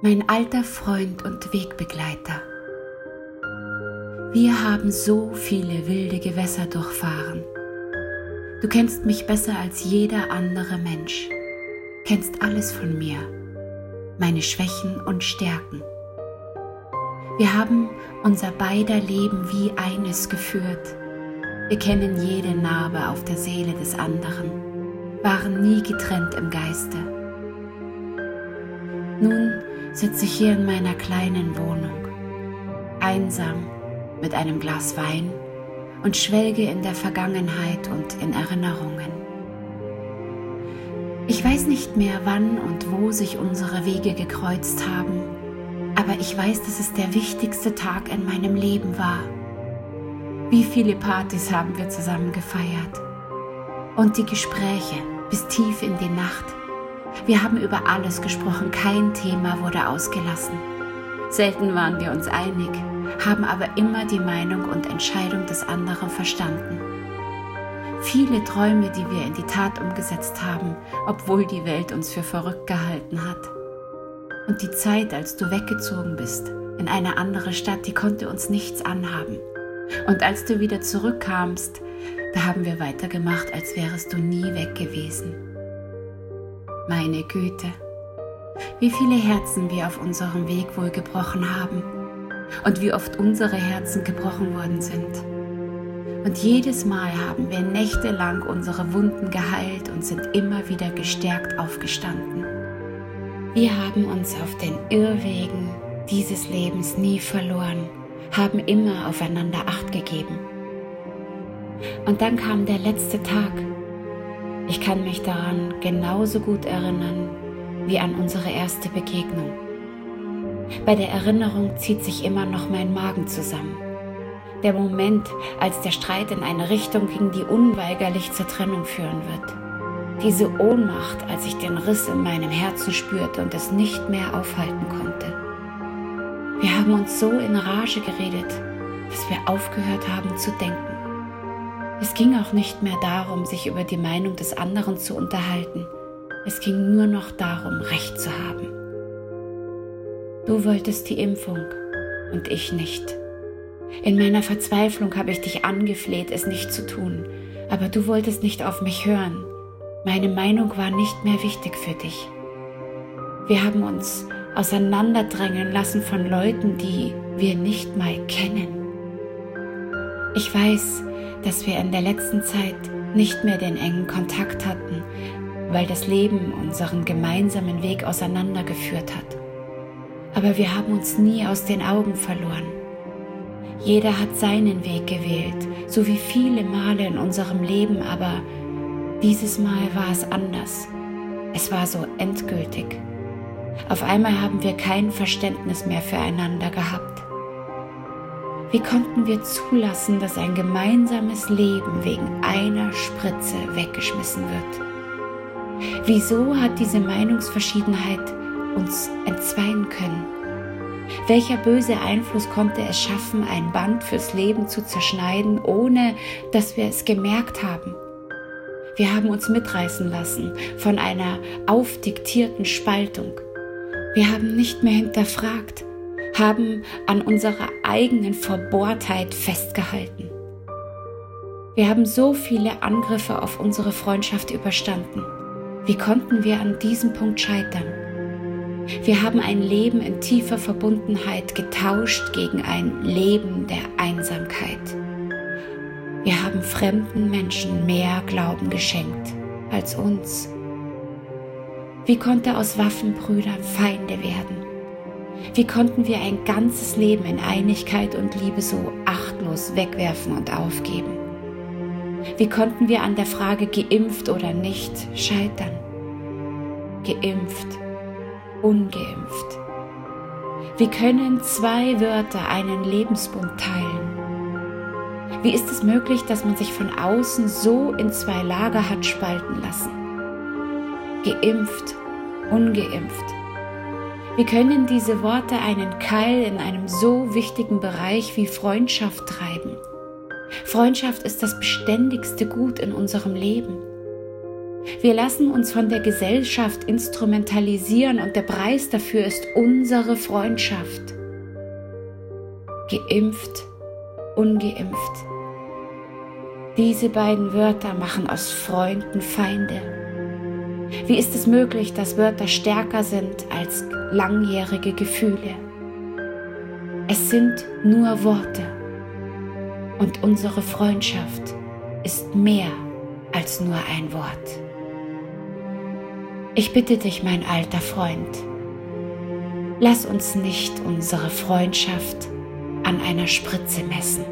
mein alter Freund und Wegbegleiter. Wir haben so viele wilde Gewässer durchfahren. Du kennst mich besser als jeder andere Mensch, kennst alles von mir, meine Schwächen und Stärken. Wir haben unser beider Leben wie eines geführt. Wir kennen jede Narbe auf der Seele des anderen, waren nie getrennt im Geiste. Nun sitze ich hier in meiner kleinen Wohnung, einsam mit einem Glas Wein und schwelge in der Vergangenheit und in Erinnerungen. Ich weiß nicht mehr, wann und wo sich unsere Wege gekreuzt haben, aber ich weiß, dass es der wichtigste Tag in meinem Leben war. Wie viele Partys haben wir zusammen gefeiert und die Gespräche bis tief in die Nacht wir haben über alles gesprochen, kein Thema wurde ausgelassen. Selten waren wir uns einig, haben aber immer die Meinung und Entscheidung des anderen verstanden. Viele Träume, die wir in die Tat umgesetzt haben, obwohl die Welt uns für verrückt gehalten hat. Und die Zeit, als du weggezogen bist, in eine andere Stadt, die konnte uns nichts anhaben. Und als du wieder zurückkamst, da haben wir weitergemacht, als wärest du nie weg gewesen meine Güte, wie viele Herzen wir auf unserem Weg wohl gebrochen haben und wie oft unsere Herzen gebrochen worden sind. Und jedes Mal haben wir nächtelang unsere Wunden geheilt und sind immer wieder gestärkt aufgestanden. Wir haben uns auf den Irrwegen dieses Lebens nie verloren, haben immer aufeinander acht gegeben. Und dann kam der letzte Tag, ich kann mich daran genauso gut erinnern wie an unsere erste Begegnung. Bei der Erinnerung zieht sich immer noch mein Magen zusammen. Der Moment, als der Streit in eine Richtung ging, die unweigerlich zur Trennung führen wird. Diese Ohnmacht, als ich den Riss in meinem Herzen spürte und es nicht mehr aufhalten konnte. Wir haben uns so in Rage geredet, dass wir aufgehört haben zu denken. Es ging auch nicht mehr darum, sich über die Meinung des anderen zu unterhalten. Es ging nur noch darum, Recht zu haben. Du wolltest die Impfung und ich nicht. In meiner Verzweiflung habe ich dich angefleht, es nicht zu tun, aber du wolltest nicht auf mich hören. Meine Meinung war nicht mehr wichtig für dich. Wir haben uns auseinanderdrängen lassen von Leuten, die wir nicht mal kennen. Ich weiß, dass wir in der letzten Zeit nicht mehr den engen Kontakt hatten, weil das Leben unseren gemeinsamen Weg auseinandergeführt hat. Aber wir haben uns nie aus den Augen verloren. Jeder hat seinen Weg gewählt, so wie viele Male in unserem Leben, aber dieses Mal war es anders. Es war so endgültig. Auf einmal haben wir kein Verständnis mehr füreinander gehabt. Wie konnten wir zulassen, dass ein gemeinsames Leben wegen einer Spritze weggeschmissen wird? Wieso hat diese Meinungsverschiedenheit uns entzweien können? Welcher böse Einfluss konnte es schaffen, ein Band fürs Leben zu zerschneiden, ohne dass wir es gemerkt haben? Wir haben uns mitreißen lassen von einer aufdiktierten Spaltung. Wir haben nicht mehr hinterfragt, haben an unserer eigenen Verbohrtheit festgehalten. Wir haben so viele Angriffe auf unsere Freundschaft überstanden. Wie konnten wir an diesem Punkt scheitern? Wir haben ein Leben in tiefer Verbundenheit getauscht gegen ein Leben der Einsamkeit. Wir haben fremden Menschen mehr Glauben geschenkt als uns. Wie konnte aus Waffenbrüdern Feinde werden? Wie konnten wir ein ganzes Leben in Einigkeit und Liebe so achtlos wegwerfen und aufgeben? Wie konnten wir an der Frage geimpft oder nicht scheitern? Geimpft, ungeimpft. Wie können zwei Wörter einen Lebensbund teilen? Wie ist es möglich, dass man sich von außen so in zwei Lager hat spalten lassen? Geimpft, ungeimpft wie können diese Worte einen Keil in einem so wichtigen Bereich wie Freundschaft treiben? Freundschaft ist das beständigste Gut in unserem Leben. Wir lassen uns von der Gesellschaft instrumentalisieren und der Preis dafür ist unsere Freundschaft. Geimpft, ungeimpft. Diese beiden Wörter machen aus Freunden Feinde. Wie ist es möglich, dass Wörter stärker sind als langjährige Gefühle? Es sind nur Worte und unsere Freundschaft ist mehr als nur ein Wort. Ich bitte dich, mein alter Freund, lass uns nicht unsere Freundschaft an einer Spritze messen.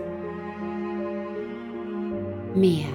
Mehr